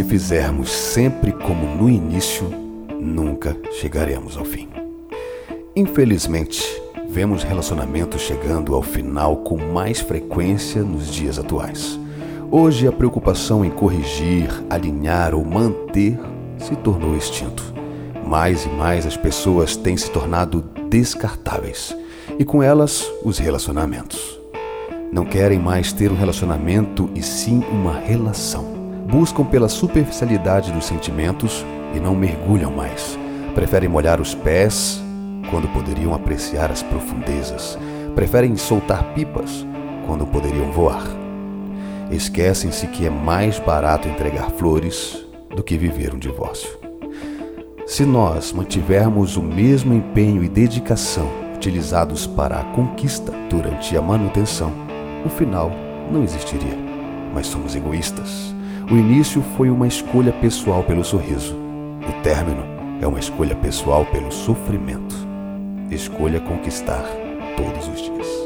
fizermos sempre como no início, nunca chegaremos ao fim. Infelizmente, vemos relacionamentos chegando ao final com mais frequência nos dias atuais. Hoje, a preocupação em corrigir, alinhar ou manter se tornou extinto. Mais e mais as pessoas têm se tornado descartáveis e com elas os relacionamentos. Não querem mais ter um relacionamento e sim uma relação. Buscam pela superficialidade dos sentimentos e não mergulham mais. Preferem molhar os pés quando poderiam apreciar as profundezas. Preferem soltar pipas quando poderiam voar. Esquecem-se que é mais barato entregar flores do que viver um divórcio. Se nós mantivermos o mesmo empenho e dedicação utilizados para a conquista durante a manutenção, o final não existiria. Mas somos egoístas. O início foi uma escolha pessoal pelo sorriso. O término é uma escolha pessoal pelo sofrimento. Escolha conquistar todos os dias.